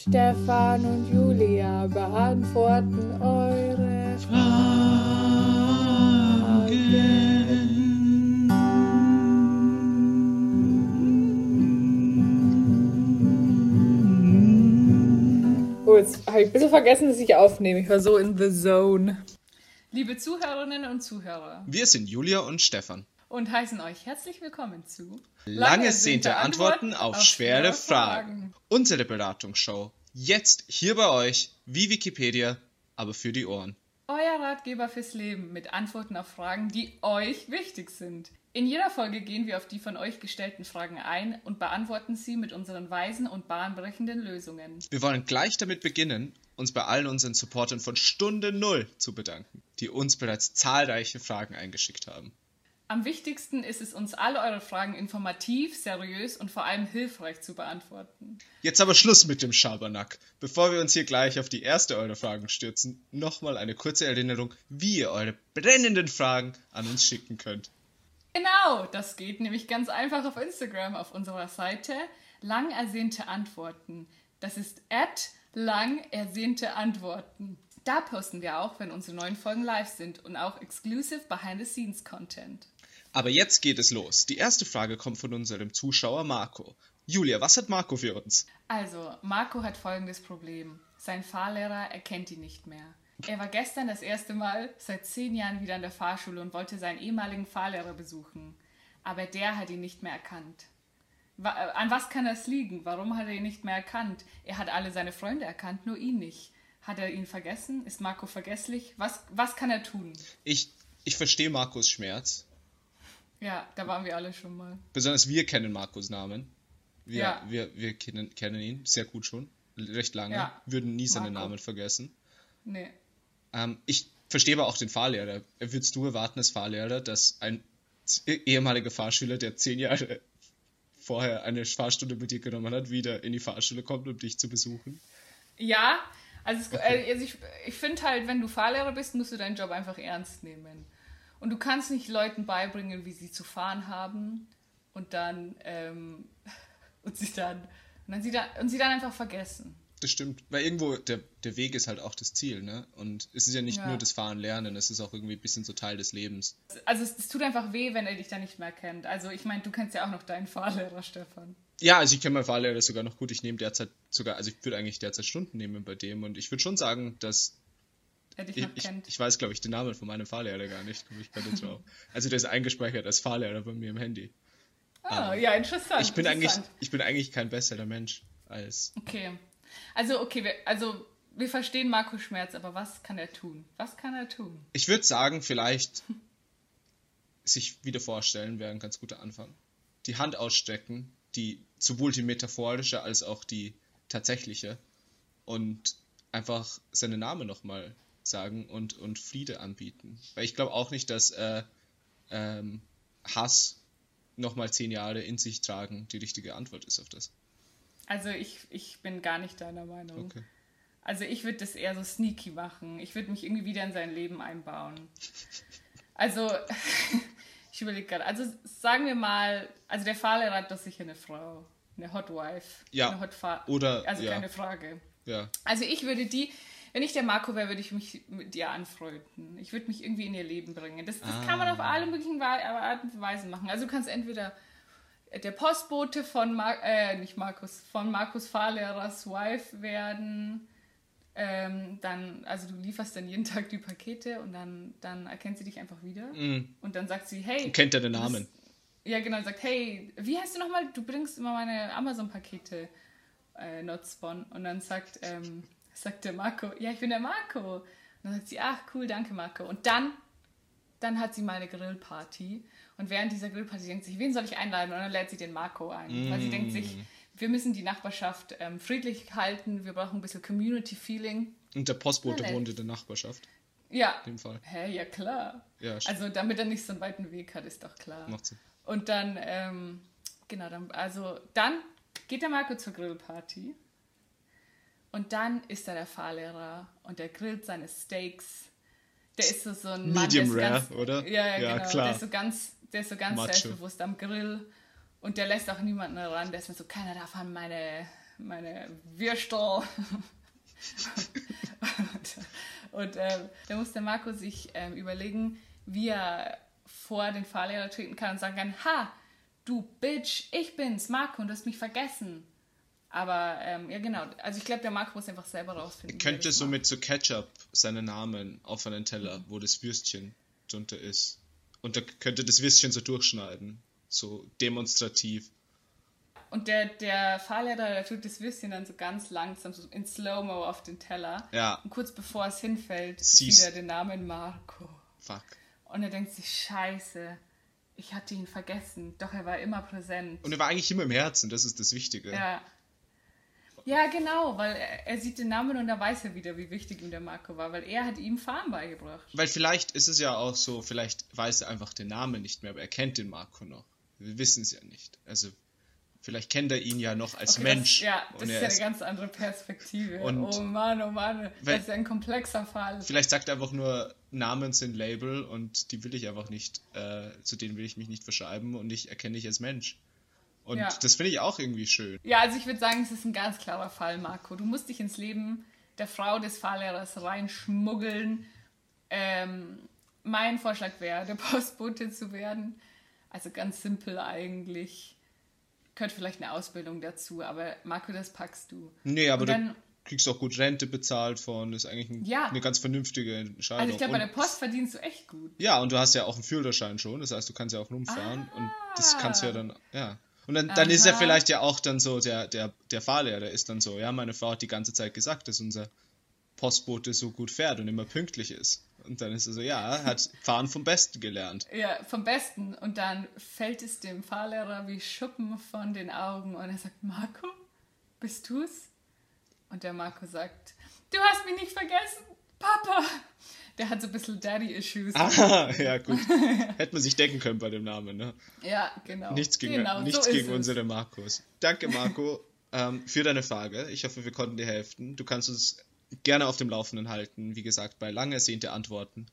Stefan und Julia beantworten eure Fragen. Oh, jetzt habe ich ein bisschen vergessen, dass ich aufnehme. Ich war so in the zone. Liebe Zuhörerinnen und Zuhörer. Wir sind Julia und Stefan. Und heißen euch herzlich willkommen zu Lange ersehnte Antworten auf, auf schwere Fragen. Fragen. Unsere Beratungsshow. Jetzt hier bei euch, wie Wikipedia, aber für die Ohren. Euer Ratgeber fürs Leben mit Antworten auf Fragen, die euch wichtig sind. In jeder Folge gehen wir auf die von euch gestellten Fragen ein und beantworten sie mit unseren weisen und bahnbrechenden Lösungen. Wir wollen gleich damit beginnen, uns bei allen unseren Supportern von Stunde Null zu bedanken, die uns bereits zahlreiche Fragen eingeschickt haben. Am wichtigsten ist es uns, alle eure Fragen informativ, seriös und vor allem hilfreich zu beantworten. Jetzt aber Schluss mit dem Schabernack. Bevor wir uns hier gleich auf die erste eurer Fragen stürzen, nochmal eine kurze Erinnerung, wie ihr eure brennenden Fragen an uns schicken könnt. Genau, das geht nämlich ganz einfach auf Instagram auf unserer Seite lang ersehnte Antworten. Das ist at lang ersehnte Antworten. Da posten wir auch, wenn unsere neuen Folgen live sind und auch exclusive Behind-the-Scenes-Content. Aber jetzt geht es los. Die erste Frage kommt von unserem Zuschauer Marco. Julia, was hat Marco für uns? Also, Marco hat folgendes Problem. Sein Fahrlehrer erkennt ihn nicht mehr. Er war gestern das erste Mal seit zehn Jahren wieder in der Fahrschule und wollte seinen ehemaligen Fahrlehrer besuchen. Aber der hat ihn nicht mehr erkannt. Äh, an was kann das liegen? Warum hat er ihn nicht mehr erkannt? Er hat alle seine Freunde erkannt, nur ihn nicht. Hat er ihn vergessen? Ist Marco vergesslich? Was, was kann er tun? Ich, ich verstehe Marcos Schmerz. Ja, da waren wir alle schon mal. Besonders wir kennen Markus Namen. Wir, ja. wir, wir kennen, kennen ihn sehr gut schon. Recht lange. Ja. Würden nie seinen Marco. Namen vergessen. Nee. Ähm, ich verstehe aber auch den Fahrlehrer. Würdest du erwarten als Fahrlehrer, dass ein ehemaliger Fahrschüler, der zehn Jahre vorher eine Fahrstunde mit dir genommen hat, wieder in die Fahrschule kommt, um dich zu besuchen? Ja, also, es, okay. also ich, ich finde halt, wenn du Fahrlehrer bist, musst du deinen Job einfach ernst nehmen. Und du kannst nicht Leuten beibringen, wie sie zu fahren haben und dann ähm, und sie dann und dann sie dann und sie dann einfach vergessen. Das stimmt, weil irgendwo der, der Weg ist halt auch das Ziel, ne? Und es ist ja nicht ja. nur das Fahren lernen, es ist auch irgendwie ein bisschen so Teil des Lebens. Also es, es tut einfach weh, wenn er dich da nicht mehr kennt. Also ich meine, du kennst ja auch noch deinen Fahrlehrer, Stefan. Ja, also ich kenne meinen Fahrlehrer sogar noch gut. Ich nehme derzeit sogar, also ich würde eigentlich derzeit Stunden nehmen bei dem und ich würde schon sagen, dass er dich noch ich, kennt. Ich, weiß, glaube ich, den Namen von meinem Fahrlehrer gar nicht. Ich kann nicht drauf. Also der ist eingespeichert als Fahrlehrer bei mir im Handy. Ah, um, ja, interessant. Ich bin, interessant. Eigentlich, ich bin eigentlich kein besserer Mensch als. Okay. Also, okay, wir, also wir verstehen Markus Schmerz, aber was kann er tun? Was kann er tun? Ich würde sagen, vielleicht sich wieder vorstellen wäre ein ganz guter Anfang. Die Hand ausstrecken, die sowohl die metaphorische als auch die tatsächliche und einfach seinen Namen nochmal sagen und, und Friede anbieten. Weil ich glaube auch nicht, dass äh, ähm, Hass nochmal zehn Jahre in sich tragen die richtige Antwort ist auf das. Also ich, ich bin gar nicht deiner Meinung. Okay. Also ich würde das eher so sneaky machen. Ich würde mich irgendwie wieder in sein Leben einbauen. Also, ich überlege gerade. Also sagen wir mal, also der Fahrlehrer hat doch sicher eine Frau. Eine Hot Wife. Ja. Eine Hot Fa Oder, Also ja. keine Frage. Ja. Also ich würde die, wenn ich der Marco wäre, würde ich mich mit ihr anfreunden. Ich würde mich irgendwie in ihr Leben bringen. Das, das ah. kann man auf alle möglichen Arten und Weisen machen. Also du kannst entweder der Postbote von Mar äh, nicht Markus, von Markus Fahrlehrers Wife werden. Ähm, dann, also du lieferst dann jeden Tag die Pakete und dann, dann erkennt sie dich einfach wieder. Mm. Und dann sagt sie, hey. Kennt er den Namen? Ja, genau, sagt, hey, wie heißt du nochmal? Du bringst immer meine Amazon-Pakete, äh, Notspon. Und dann sagt, ähm, sagt der Marco, ja, ich bin der Marco. Und dann sagt sie, ach cool, danke Marco. Und dann, dann hat sie mal eine Grillparty. Und während dieser Grillparty denkt sie sich, wen soll ich einladen? Und dann lädt sie den Marco ein. Mm. Weil sie denkt sich, wir müssen die Nachbarschaft ähm, friedlich halten, wir brauchen ein bisschen Community-Feeling. Und der Postbote wohnt in der Nachbarschaft. Ja. In dem Fall. Hä, ja klar. Ja, also damit er nicht so einen weiten Weg hat, ist doch klar. Macht Sinn. Und dann, ähm, genau, dann, also dann geht der Marco zur Grillparty. Und dann ist da der Fahrlehrer und der grillt seine Steaks. Der ist so, so ein Medium Mann, Rare, ganz, oder? Ja, ja, ja genau. Klar. Der ist so ganz, der ist so ganz selbstbewusst am Grill. Und der lässt auch niemanden ran. Der ist mir so, keiner darf an meine, meine Würstel. und und ähm, da muss der Marco sich ähm, überlegen, wie er vor den Fahrlehrer treten kann und sagen kann, ha, du Bitch, ich bin's, Marco, und du hast mich vergessen. Aber ähm, ja, genau. Also ich glaube, der Marco muss einfach selber rausfinden. Er könnte so mit so Ketchup seinen Namen auf einen Teller, mhm. wo das Würstchen drunter ist. Und da könnte das Würstchen so durchschneiden. So demonstrativ. Und der, der Fahrlehrer, der tut das Würstchen dann so ganz langsam, so in Slow-Mo auf den Teller. Ja. Und kurz bevor es hinfällt, sieht er den Namen Marco. Fuck. Und er denkt sich, scheiße, ich hatte ihn vergessen. Doch er war immer präsent. Und er war eigentlich immer im Herzen, das ist das Wichtige. Ja. Ja, genau, weil er, er sieht den Namen und er weiß ja wieder, wie wichtig ihm der Marco war, weil er hat ihm Fahren beigebracht. Weil vielleicht ist es ja auch so, vielleicht weiß er einfach den Namen nicht mehr, aber er kennt den Marco noch. Wir wissen es ja nicht. Also vielleicht kennt er ihn ja noch als Okay, Mensch. Das, ja, das ist er ja eine ist- ganz andere Perspektive. Und- oh Mann, oh Mann, Weil- das ist ja ein komplexer Fall. Vielleicht sagt er einfach nur, Namen sind Label und die will ich einfach nicht, äh, zu denen will ich mich nicht verschreiben und ich erkenne dich als Mensch. Und Ja. das finde ich auch irgendwie schön. Ja, also ich würde sagen, es ist ein ganz klarer Fall, Marco. Du musst dich ins Leben der Frau des Fahrlehrers reinschmuggeln. Ähm, mein Vorschlag wäre, der Postbote zu werden. Also ganz simpel eigentlich. Gehört vielleicht eine Ausbildung dazu, aber Marco, das packst du. Nee, aber dann- du kriegst auch gut Rente bezahlt von, das ist eigentlich ein, Ja. eine ganz vernünftige Entscheidung. Also ich glaube, bei der Post verdienst du echt gut. Ja, und du hast ja auch einen Führerschein schon, das heißt, du kannst ja auch rumfahren und das kannst du ja dann, ja. Und dann, dann ist er vielleicht ja auch dann so, der, der, der Fahrlehrer, ist dann so, ja, meine Frau hat die ganze Zeit gesagt, dass unser Postbote so gut fährt und immer pünktlich ist. Und dann ist er so, ja, hat Fahren vom Besten gelernt. Ja, vom Besten. Und dann fällt es dem Fahrlehrer wie Schuppen von den Augen und er sagt, Marco, bist du's? Und der Marco sagt, du hast mich nicht vergessen, Papa. Der hat so ein bisschen Daddy-Issues. Ah, ja, gut. Hätte man sich denken können bei dem Namen, ne? Ja, genau. Nichts gegen, genau, nichts so gegen unsere Marcos. Danke, Marco, ähm, für deine Frage. Ich hoffe, wir konnten dir helfen. Du kannst uns gerne auf dem Laufenden halten. Wie gesagt, bei lang ersehnte Antworten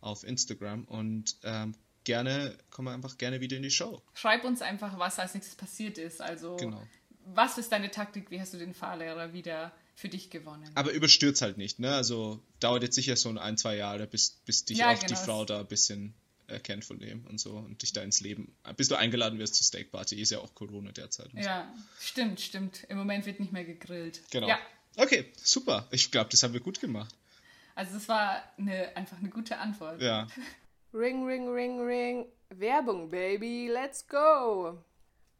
auf Instagram. Und ähm, gerne, kommen wir einfach gerne wieder in die Show. Schreib uns einfach, was als nächstes passiert ist. Also, Genau. was ist deine Taktik? Wie hast du den Fahrlehrer wieder für dich gewonnen? Aber überstürzt halt nicht, ne? Also dauert jetzt sicher so ein, ein zwei Jahre, bis, bis dich Ja, auch die genau. Frau da ein bisschen erkennt von dem und so und dich da ins Leben, bis du eingeladen wirst zur Steakparty, ist ja auch Corona derzeit. und so. Ja, stimmt, stimmt. Im Moment wird nicht mehr gegrillt. Genau. Ja, Okay, super. Ich glaube, das haben wir gut gemacht. also es war eine, einfach eine gute Antwort. Ja. Ring, ring, ring, ring. Werbung, Baby. Let's go.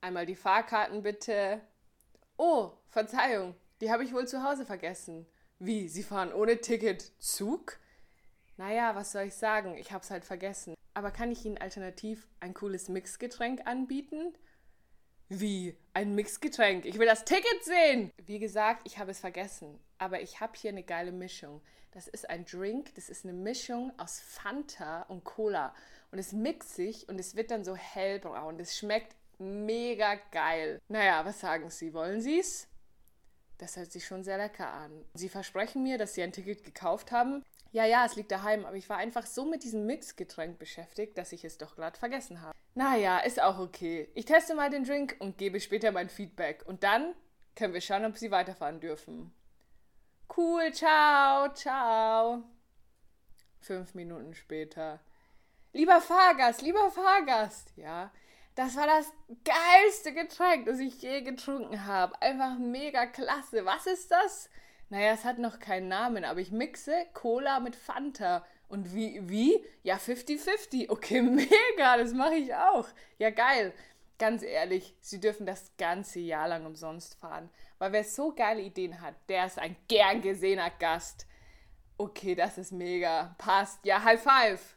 Einmal die Fahrkarten bitte. Oh, Verzeihung. Die habe ich wohl zu Hause vergessen. Wie? Sie fahren ohne Ticket Zug? Naja, was soll ich sagen? Ich hab's halt vergessen. Aber kann ich Ihnen alternativ ein cooles Mixgetränk anbieten? Wie? Ein Mixgetränk? Ich will das Ticket sehen! Wie gesagt, ich habe es vergessen. Aber ich habe hier eine geile Mischung. Das ist ein Drink, das ist eine Mischung aus Fanta und Cola. Und es mixt sich und es wird dann so hellbraun. Das schmeckt mega geil. Naja, was sagen Sie? Wollen Sie es? Das hört sich schon sehr lecker an. Sie versprechen mir, dass Sie ein Ticket gekauft haben. Ja, ja, es liegt daheim, aber ich war einfach so mit diesem Mixgetränk beschäftigt, dass ich es doch glatt vergessen habe. Naja, ist auch okay. Ich teste mal den Drink und gebe später mein Feedback. Und dann können wir schauen, ob Sie weiterfahren dürfen. Cool, ciao, ciao. Fünf Minuten später. Lieber Fahrgast, lieber Fahrgast, ja. Das war das geilste Getränk, das ich je getrunken habe. Einfach mega klasse. Was ist das? Naja, es hat noch keinen Namen, aber ich mixe Cola mit Fanta. Und wie, wie? Ja, 50-50. Okay, mega, das mache ich auch. Ja, geil. Ganz ehrlich, Sie dürfen das ganze Jahr lang umsonst fahren. Weil wer so geile Ideen hat, der ist ein gern gesehener Gast. Okay, das ist mega. Passt. Ja, High Five.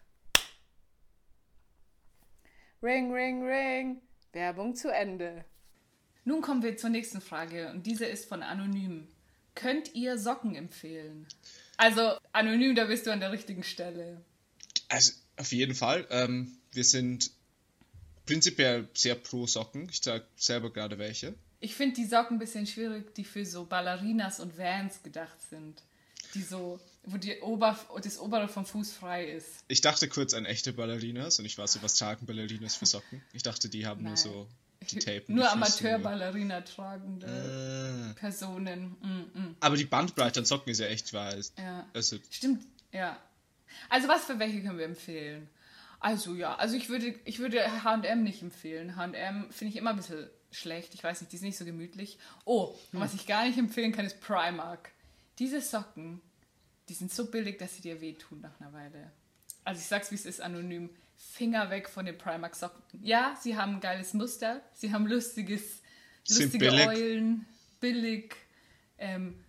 Ring, ring, ring. Werbung zu Ende. Nun kommen wir zur nächsten Frage und diese ist von Anonym. Könnt ihr Socken empfehlen? Also anonym, da bist du an der richtigen Stelle. Also auf jeden Fall. Ähm, wir sind prinzipiell sehr pro Socken. Ich trage selber gerade welche. Ich finde die Socken ein bisschen schwierig, die für so Ballerinas und Vans gedacht sind. Die so, wo die Ober das obere vom Fuß frei ist. Ich dachte kurz an echte Ballerinas und ich war so, was tragen Ballerinas für Socken? Ich dachte, die haben nur Nein. so die tapen. Nur Amateurballerina tragende nur. Äh. Personen. Mm, mm. Aber die Bandbreite an Socken ist ja echt weiß. Ja. Also, Stimmt, ja. Also was für welche können wir empfehlen? Also ja, also ich würde, ich würde H&M nicht empfehlen. H&M finde ich immer ein bisschen schlecht. Ich weiß nicht, die ist nicht so gemütlich. Oh, und was ich gar nicht empfehlen kann, ist Primark. Diese Socken, die sind so billig, dass sie dir wehtun nach einer Weile. Also ich sag's, wie es ist, anonym. Finger weg von den Primark-Socken. Ja, sie haben ein geiles Muster. Sie haben lustiges, Sind lustige billig. Eulen, billig, ähm,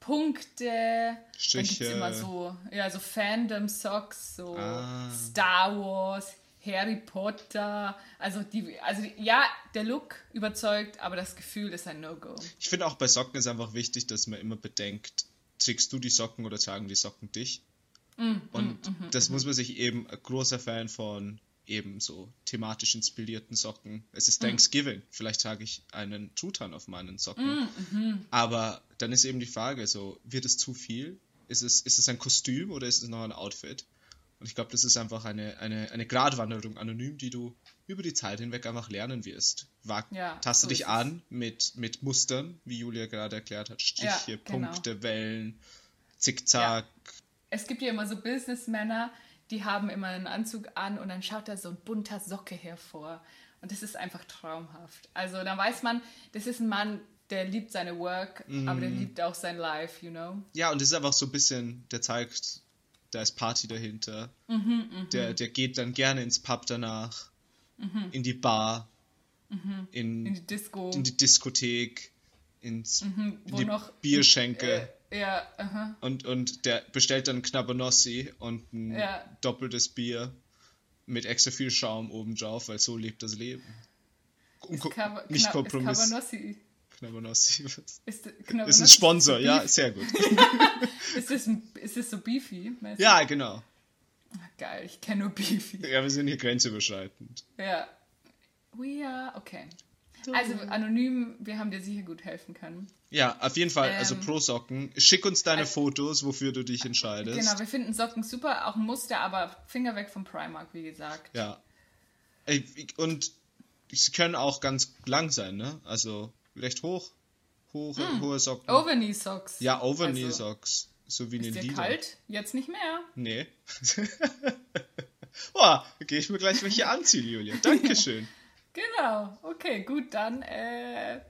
Punkte. Dann Striche. gibt's immer so, ja, so Fandom-Socks, so Ah. Star Wars, Harry Potter. Also, die, also die, ja, der Look überzeugt, aber das Gefühl ist ein No-Go. ich finde auch bei Socken ist einfach wichtig, dass man immer bedenkt, trägst du die Socken oder tragen die Socken dich? Mm, Und das muss man sich eben, ein großer Fan von eben so thematisch inspirierten Socken. Es Mm. ist Thanksgiving, vielleicht trage ich einen Truthahn auf meinen Socken. Mm, mhm. Aber dann ist eben die Frage so, wird es zu viel? Ist es, ist es ein Kostüm oder ist es noch ein Outfit? Und ich glaube, das ist einfach eine, eine, eine Gratwanderung anonym, die du über die Zeit hinweg einfach lernen wirst. Wag, Ja, taste so dich an mit, mit Mustern, wie Julia gerade erklärt hat. Striche, Ja, genau. Punkte, Wellen, Zickzack. Es gibt ja immer so Businessmänner, die haben immer einen Anzug an und dann schaut da so ein bunter Socke hervor. Und das ist einfach traumhaft. Also dann weiß man, das ist ein Mann, der liebt seine Work, aber der liebt auch sein Life, you know? Ja, und es ist einfach so ein bisschen, der zeigt, da ist Party dahinter. Mhm, der, der geht dann gerne ins Pub danach, in die Bar, In in, die Disco. in die Diskothek, ins, in Mhm, wo die noch- Bierschenke. Äh, ja, aha. Und, und der bestellt dann Knabbernossi und ein Ja. doppeltes Bier mit extra viel Schaum oben drauf, weil so lebt das Leben. Und ko- Kava- nicht Kompromiss. Ist Cabanossi. Knabbernossi. Ist, Ist ein Sponsor, ist ja, sehr gut. Ist das, ist das so beefy? Ja, genau. Geil, ich kenne nur beefy. Ja, wir sind hier grenzüberschreitend. Ja. We are, okay. Also anonym, wir haben dir sicher gut helfen können. Ja, auf jeden Fall, also Ähm, pro Socken. Schick uns deine also- Fotos, wofür du dich entscheidest. Genau, wir finden Socken super, auch ein Muster, aber Finger weg vom Primark, wie gesagt. Ja. Ey, Und sie können auch ganz lang sein, ne? Also recht hoch. Hohe, hohe Socken. Overknee Socks. ja, Overknee Hm. Also, Socks. So wie eine Ist dir Lieder. kalt? Jetzt nicht mehr. Nee. da gehe ich mir gleich welche anziehen, Julia. Dankeschön. Genau, okay, gut, dann äh,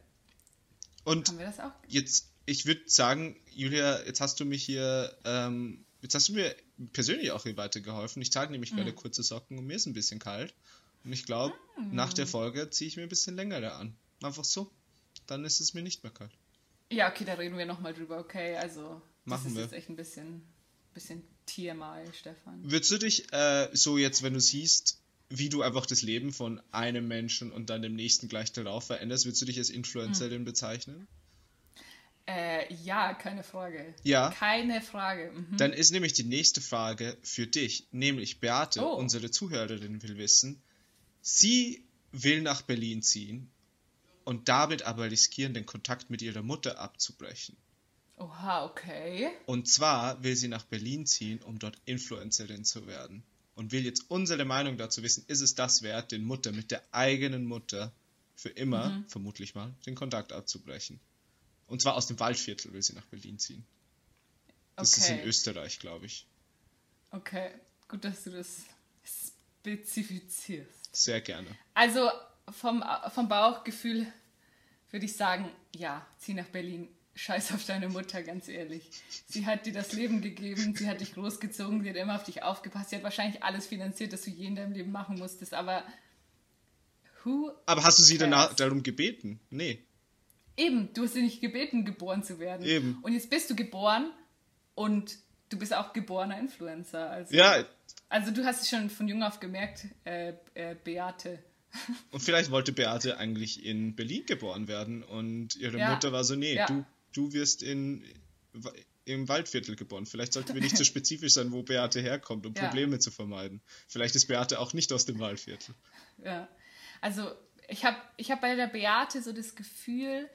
Und haben wir das auch. jetzt, ich würde sagen, Julia, jetzt hast du mich hier, ähm, jetzt hast du mir persönlich auch hier weitergeholfen. Ich trage nämlich Hm. gerade kurze Socken und mir ist ein bisschen kalt. Und ich glaube, nach Hm. der Folge ziehe ich mir ein bisschen längere an. Einfach so. Dann ist es mir nicht mehr kalt. Ja, okay, da reden wir nochmal drüber, okay, also das Machen ist wir. jetzt echt ein bisschen, bisschen TMI, Stefan. Würdest du dich äh, so jetzt, wenn du siehst, wie du einfach das Leben von einem Menschen und dann dem nächsten gleich darauf veränderst, würdest du dich als Influencerin bezeichnen? Äh, ja, keine Frage. Ja. Keine Frage. Mhm. Dann ist nämlich die nächste Frage für dich, nämlich Beate, Oh. unsere Zuhörerin, will wissen, sie will nach Berlin ziehen und damit aber riskieren, den Kontakt mit ihrer Mutter abzubrechen. Oha, okay. Und zwar will sie nach Berlin ziehen, um dort Influencerin zu werden. Und will jetzt unsere Meinung dazu wissen, ist es das wert, den Mutter mit der eigenen Mutter für immer, Mhm. vermutlich mal, den Kontakt abzubrechen. Und zwar aus dem Waldviertel will sie nach Berlin ziehen. Das ist in Okay. Österreich, glaube ich. Okay, gut, dass du das spezifizierst. Sehr gerne. Also vom, vom Bauchgefühl würde ich sagen, ja, zieh nach Berlin. Scheiß auf deine Mutter, ganz ehrlich. Sie hat dir das Leben gegeben, sie hat dich großgezogen, sie hat immer auf dich aufgepasst, sie hat wahrscheinlich alles finanziert, das du je in deinem Leben machen musstest, aber who Aber hast du sie danach darum gebeten? Nee. Eben, du hast sie nicht gebeten, geboren zu werden. Eben. Und jetzt bist du geboren und du bist auch geborener Influencer. Also, Ja, also du hast es schon von jung auf gemerkt, äh, äh, Beate. Und vielleicht wollte Beate eigentlich in Berlin geboren werden und ihre Ja. Mutter war so, nee, Ja. du, du wirst in, im Waldviertel geboren. Vielleicht sollten wir nicht so spezifisch sein, wo Beate herkommt, um Ja. Probleme zu vermeiden. Vielleicht ist Beate auch nicht aus dem Waldviertel. Ja. Also ich habe ich hab bei der Beate so das Gefühl,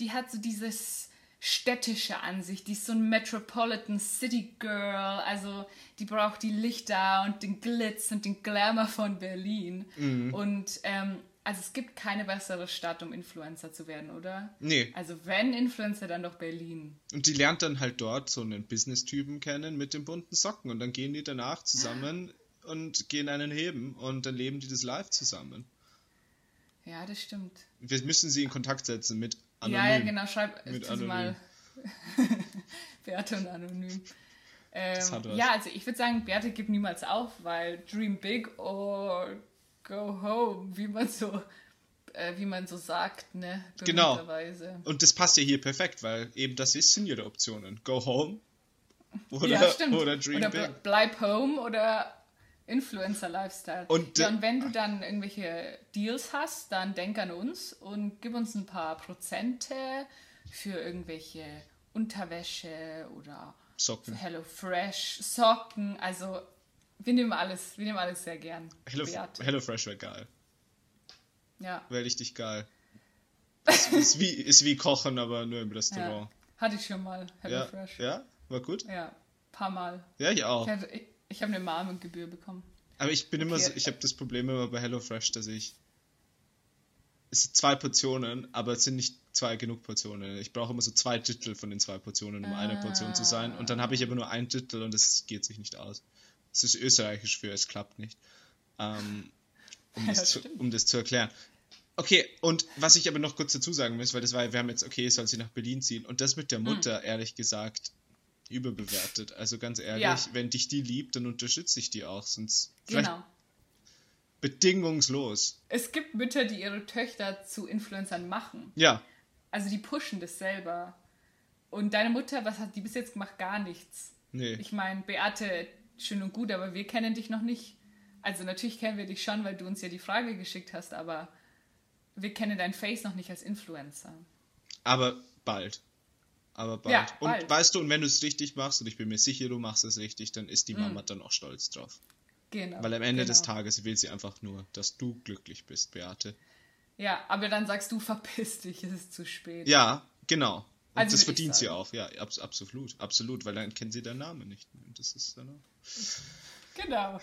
die hat so dieses städtische Ansicht, die ist so ein Metropolitan City Girl, also die braucht die Lichter und den Glitz und den Glamour von Berlin. Und ähm, also es gibt keine bessere Stadt, um Influencer zu werden, oder? Nee. Also wenn Influencer, dann doch Berlin. Und die lernt dann halt dort so einen Business-Typen kennen mit den bunten Socken und dann gehen die danach zusammen und gehen einen heben und dann leben die das live zusammen. Ja, das stimmt. Wir müssen sie in Kontakt setzen mit Anonym. Ja, ja, genau, schreib Mit sie mal Beate und Anonym. Ähm, ja, also ich würde sagen, Beate gibt niemals auf, weil dream big or go home, wie man so, äh, wie man so sagt, ne? Genau. Und das passt ja hier perfekt, weil eben das ist, sind ihre Optionen. Go home oder, ja, oder Dream oder Big. ble- bleib home oder Influencer Lifestyle. Und, ja, und wenn du dann irgendwelche Deals hast, dann denk an uns und gib uns ein paar Prozente für irgendwelche Unterwäsche oder Socken. Hello Fresh, Socken. Also wir nehmen alles, wir nehmen alles sehr gern. Hello. Hello Fresh wäre geil. Ja, Wäre richtig geil. Ist, ist, wie, ist wie Kochen, aber nur im ja. Restaurant. Hatte ich schon mal. Hello Ja, Fresh. ja, war gut. Ja, paar Mal. Ja, ich auch. Ich, hatte- ich, ich habe eine Marmengebühr bekommen. Aber ich bin immer Okay. so, ich habe das Problem immer bei HelloFresh, dass ich es sind zwei Portionen, aber es sind nicht zwei genug Portionen. Ich brauche immer so zwei Drittel von den zwei Portionen, um eine Portion zu sein. Und dann habe ich aber nur ein Drittel und das geht sich nicht aus. Das ist österreichisch für es klappt nicht. Ähm, um, das zu, stimmt. um das zu erklären. Okay, und was ich aber noch kurz dazu sagen muss, weil das war, wir haben jetzt, okay, soll sie nach Berlin ziehen. Und das mit der Mutter, ehrlich gesagt, überbewertet. Also ganz ehrlich, Ja. wenn dich die liebt, dann unterstütze ich die auch. Sonst Genau. bedingungslos. Es gibt Mütter, die ihre Töchter zu Influencern machen. Ja, Also die pushen das selber. Und deine Mutter, was hat die bis jetzt gemacht? Gar nichts. nee. Ich meine, Beate, schön und gut, aber wir kennen dich noch nicht. Also natürlich kennen wir dich schon, weil du uns ja die Frage geschickt hast, aber wir kennen dein Face noch nicht als Influencer. Aber bald. Aber bald. Ja, und bald. weißt du, und wenn du es richtig machst, und ich bin mir sicher, du machst es richtig, dann ist die Mama dann auch stolz drauf. Genau. Weil am Ende genau. des Tages will sie einfach nur, dass du glücklich bist, Beate. Ja, aber dann sagst du, verpiss dich, es ist zu spät. Ja, genau. Und Also das verdient sie auch, ja, abs absolut, absolut, weil dann kennt sie deinen Namen nicht. Und das ist dann auch. Genau.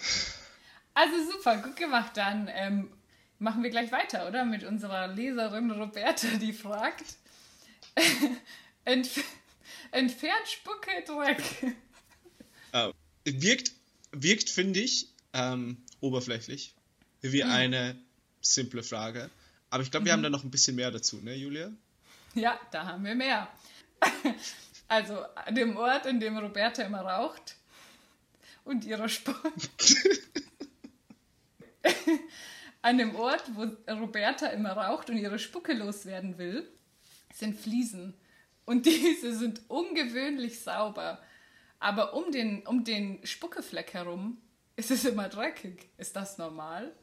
Also super, gut gemacht. Dann ähm, machen wir gleich weiter, oder? Mit unserer Leserin Roberta, die fragt: Entf Entfernt Spucke Dreck. Äh, wirkt, wirkt finde ich, ähm, oberflächlich, wie Hm. eine simple Frage. Aber ich glaube, Mhm. wir haben da noch ein bisschen mehr dazu, ne, Julia? Ja, da haben wir mehr. Also an dem Ort, in dem Roberta immer raucht und ihre Spucke. an dem Ort, wo Roberta immer raucht und ihre Spucke loswerden will, sind Fliesen. Und diese sind ungewöhnlich sauber. Aber um den, um den Spuckefleck herum ist es immer dreckig. Ist das normal?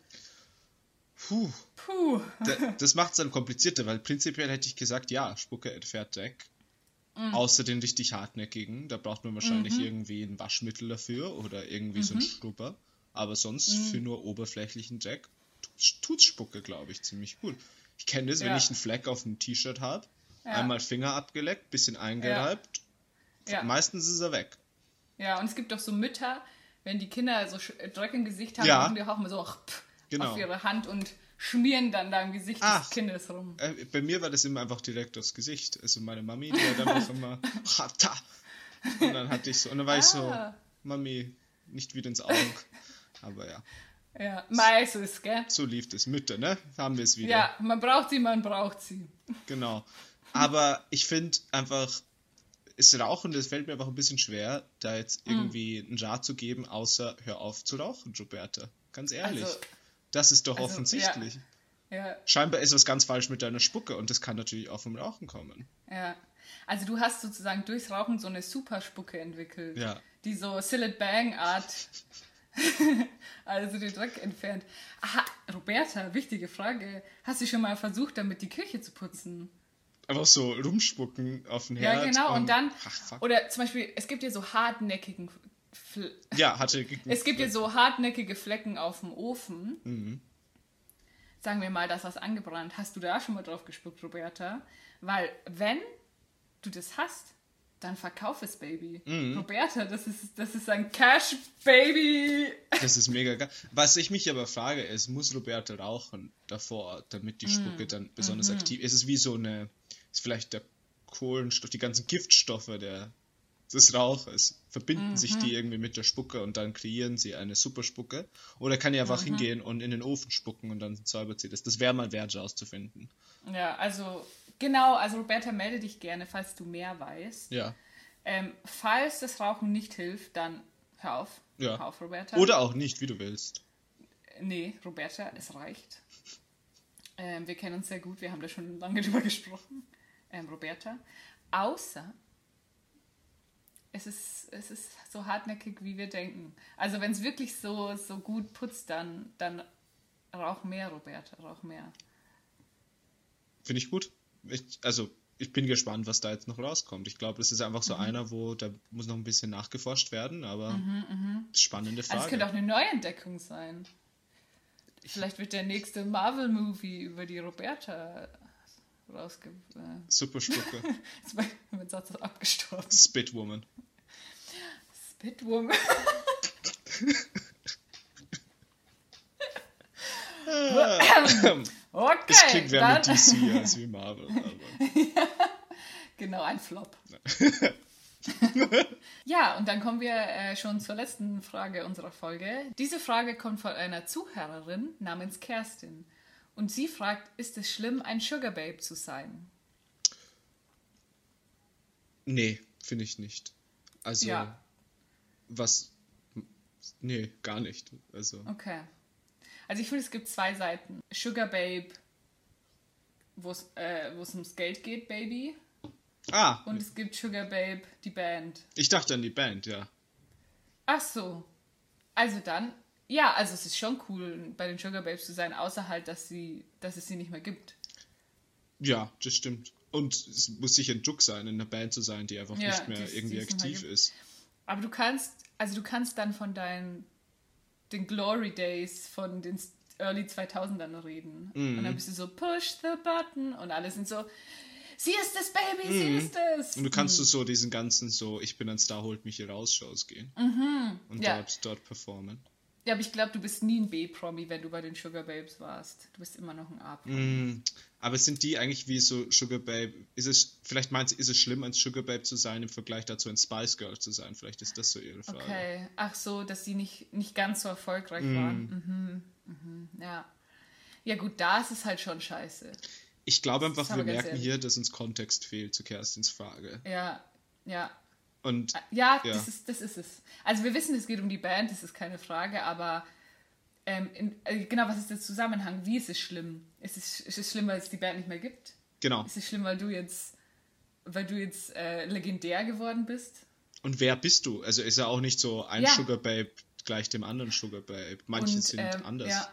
Puh. Puh. Da- Das macht es dann komplizierter, weil prinzipiell hätte ich gesagt, ja, Spucke entfernt Dreck. Mm. Außer den richtig hartnäckigen. Da braucht man wahrscheinlich Mhm. irgendwie ein Waschmittel dafür oder irgendwie so ein Schrubber. Aber sonst Mm. für nur oberflächlichen Dreck tut's, tut's Spucke, glaube ich, ziemlich gut. Ich kenne das, wenn Ja. ich einen Fleck auf dem T-Shirt habe, Ja. einmal Finger abgeleckt, bisschen eingereibt, Ja. meistens ist er weg. Ja, und es gibt doch so Mütter, wenn die Kinder so Dreck im Gesicht haben, machen die auch mal so pff, Genau. auf ihre Hand und schmieren dann da im Gesicht Ach. des Kindes rum. Äh, bei mir war das immer einfach direkt aufs Gesicht. Also meine Mami, die hat einfach immer Hata. Und dann hatte ich so, und dann war ich so, Ah. Mami, nicht wieder ins Auge. Aber ja, Ja, meistens, gell? so lief das. Mütter, ne? Haben wir es wieder. Ja, man braucht sie, man braucht sie. Genau. Aber ich finde einfach, es Rauchen, das fällt mir einfach ein bisschen schwer, da jetzt Hm. irgendwie einen Rat zu geben, außer hör auf zu rauchen, Roberta. Ganz ehrlich. Also, das ist doch also, offensichtlich. ja, Scheinbar ist was ganz falsch mit deiner Spucke und das kann natürlich auch vom Rauchen kommen. ja. Also du hast sozusagen durchs Rauchen so eine Superspucke entwickelt. Ja. Die so Sillet Bang Art. also den Dreck entfernt. Aha, Roberta, wichtige Frage. Hast du schon mal versucht, damit die Küche zu putzen? Einfach so rumspucken auf den Ja, Herd. genau. Und dann, Ach, oder zum Beispiel, es gibt ja so hartnäckigen, Fl Ja, hatte. es gibt ja so hartnäckige Flecken auf dem Ofen. Mhm. Sagen wir mal, da ist was angebrannt. Hast du da schon mal drauf gespuckt, Roberta? Weil, wenn du das hast, dann verkauf es, Baby. Mhm. Roberta, das ist, das ist ein Cash, Baby. Das ist mega geil. Was ich mich aber frage, ist, muss Roberta rauchen davor, damit die Spucke dann besonders aktiv ist? Ist es wie so eine, ist vielleicht der Kohlenstoff, die ganzen Giftstoffe der, des Rauches, verbinden sich die irgendwie mit der Spucke und dann kreieren sie eine Superspucke? Oder kann die einfach hingehen und in den Ofen spucken und dann säubert sie das? Das wäre mal wert rauszufinden. Ja, also genau, also Roberta, melde dich gerne, falls du mehr weißt. Ja. Ähm, falls das Rauchen nicht hilft, dann hör auf. Ja. Hör auf, Roberta. Oder auch nicht, wie du willst. Nee, Roberta, es reicht. Ähm, wir kennen uns sehr gut, wir haben da schon lange drüber gesprochen. Ähm, Roberta. Außer es ist, es ist so hartnäckig, wie wir denken. Also wenn es wirklich so, so gut putzt, dann, dann rauch mehr, Roberta, rauch mehr. Finde ich gut. Ich, also, ich bin gespannt, was da jetzt noch rauskommt. Ich glaube, das ist einfach Mhm. so einer, wo da muss noch ein bisschen nachgeforscht werden, aber spannende Also es Frage. könnte auch eine Neuentdeckung sein. Vielleicht wird der nächste Marvel-Movie über die Roberta rausge... Äh, Super Spucke. jetzt mein Satz ist abgestorben. Spitwoman. Spitwoman. Okay, Das klingt mehr dann, mit DC als wie Marvel. Genau, ein Flop. ja, und dann kommen wir äh, schon zur letzten Frage unserer Folge. Diese Frage kommt von einer Zuhörerin namens Kerstin. Und sie fragt, ist es schlimm, ein Sugar Babe zu sein? Nee, finde ich nicht. Also, Ja. was. Nee, gar nicht. Also, Okay. Also ich finde, es gibt zwei Seiten. Sugar Babe, wo es äh, ums Geld geht, Baby. ah, Und es gibt Sugar Babe, die Band. ich dachte an die Band, ja. Ach so. Also dann, ja, also es ist schon cool, bei den Sugar Babes zu sein, außer halt, dass sie, dass es sie nicht mehr gibt. Ja, das stimmt. Und es muss sicher ein Druck sein, in einer Band zu sein, die einfach Ja, nicht mehr es- irgendwie aktiv ist. Aber du kannst, also du kannst dann von deinen, den Glory Days von den Early 2000ern reden. Mhm. Und dann bist du so, push the button und alle sind so, sie ist es, Baby, sie ist es. Mhm. Und du kannst so, so diesen ganzen so, ich bin ein Star, holt mich hier raus, Shows gehen. Und Mhm. Ja. dort, dort performen. Ja, aber ich glaube, du bist nie ein B-Promi, wenn du bei den Sugar Babes warst. Du bist immer noch ein A-Promi. Mm, aber sind die eigentlich wie so Sugar Babe? Ist es, vielleicht meinst du, ist es schlimm, ein Sugar Babe zu sein im Vergleich dazu ein Spice Girl zu sein? Vielleicht ist das so ihre Frage. Okay. Ach so, dass sie nicht, nicht ganz so erfolgreich waren. Mhm. Mhm. Ja. Ja, gut, da ist es halt schon scheiße. Ich glaube einfach, wir merken ehrlich. hier, dass uns Kontext fehlt zu Kerstins Frage. Ja, ja. Und Ja, Ja. Das, ist, das ist es. Also wir wissen, es geht um die Band, das ist keine Frage, aber ähm, in, äh, genau, was ist der Zusammenhang? Wie ist es schlimm? Ist es, ist es schlimm, weil es die Band nicht mehr gibt? genau. Ist es schlimm, weil du jetzt, weil du jetzt äh, legendär geworden bist? Und wer bist du? Also ist ja auch nicht so ein Ja. Sugar Babe gleich dem anderen Sugar Babe. Manche Und, sind ähm, anders. Ja.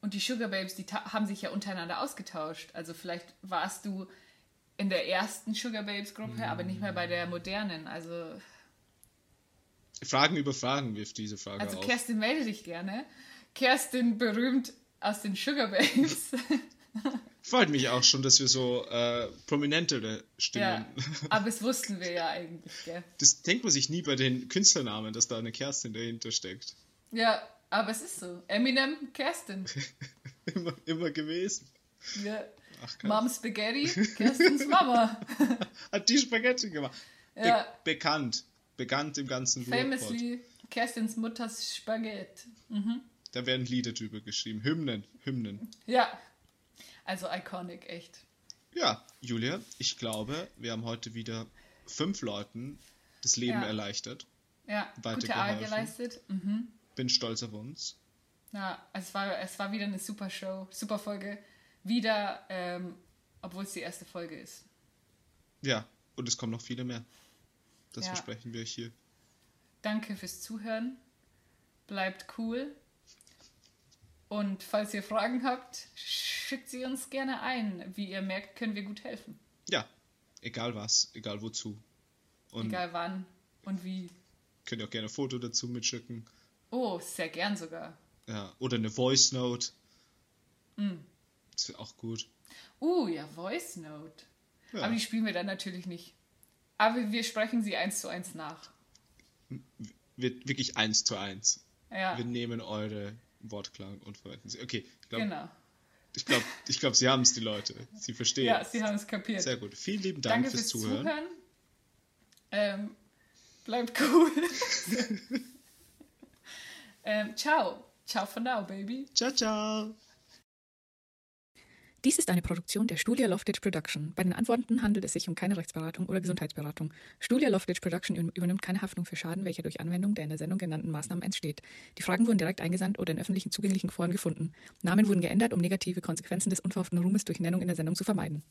Und die Sugar Babes, die haben sich ja untereinander ausgetauscht. Also vielleicht warst du in der ersten Sugar Babes Gruppe, aber nicht mehr bei der modernen. Also, Fragen über Fragen wirft diese Frage also auf. Kerstin, melde dich gerne. Kerstin, berühmt aus den Sugar Babes. Freut mich auch schon, dass wir so äh, prominentere Stimmen. ja, aber das wussten wir ja eigentlich, gell? Das denkt man sich nie bei den Künstlernamen, dass da eine Kerstin dahinter steckt. Ja, aber es ist so. Eminem, Kerstin. Immer, immer gewesen. Ja. Ach, Mom Spaghetti, Kerstins Mama. Hat die Spaghetti gemacht. Be Ja. bekannt. Bekannt im ganzen Ruhrpott. Famously Kerstins Mutters Spaghetti. Da werden Lieder drüber geschrieben. Hymnen. Hymnen. Ja. Also iconic, echt. Ja, Julia, ich glaube, wir haben heute wieder fünf Leuten das Leben Ja. erleichtert. Ja, gute. Arbeit geleistet. Mhm. Bin stolz auf uns. Ja, es war, es war wieder eine super Show, super Folge. Wieder, ähm, obwohl es die erste Folge ist. Ja, und es kommen noch viele mehr. Das Ja. versprechen wir euch hier. Danke fürs Zuhören. Bleibt cool. Und falls ihr Fragen habt, schickt sie uns gerne ein. Wie ihr merkt, können wir gut helfen. Ja, egal was, egal wozu. Und Egal wann und wie. könnt ihr auch gerne ein Foto dazu mitschicken. Oh, sehr gern sogar. Ja, oder eine Voice Note. Mm. Das wäre auch gut. Uh, ja, Voice Note. Ja. Aber die spielen wir dann natürlich nicht. Aber wir sprechen sie eins zu eins nach. Wird wirklich eins zu eins. Ja. Wir nehmen eure Wortklang und verwenden sie. Okay, ich glaube, Genau. ich glaub, ich glaub, sie haben es, die Leute. Sie verstehen. Ja, sie haben es kapiert. Sehr gut. Vielen lieben Dank Danke fürs, fürs Zuhören. Zuhören. Ähm, bleibt cool. ähm, ciao. Ciao for now, baby. Ciao, ciao. Dies ist eine Produktion der Studia Loftage Production. Bei den Antworten handelt es sich um keine Rechtsberatung oder Gesundheitsberatung. Studia Loftage Production übernimmt keine Haftung für Schaden, welcher durch Anwendung der in der Sendung genannten Maßnahmen entsteht. Die Fragen wurden direkt eingesandt oder in öffentlichen zugänglichen Foren gefunden. Namen wurden geändert, um negative Konsequenzen des unverhofften Ruhmes durch Nennung in der Sendung zu vermeiden.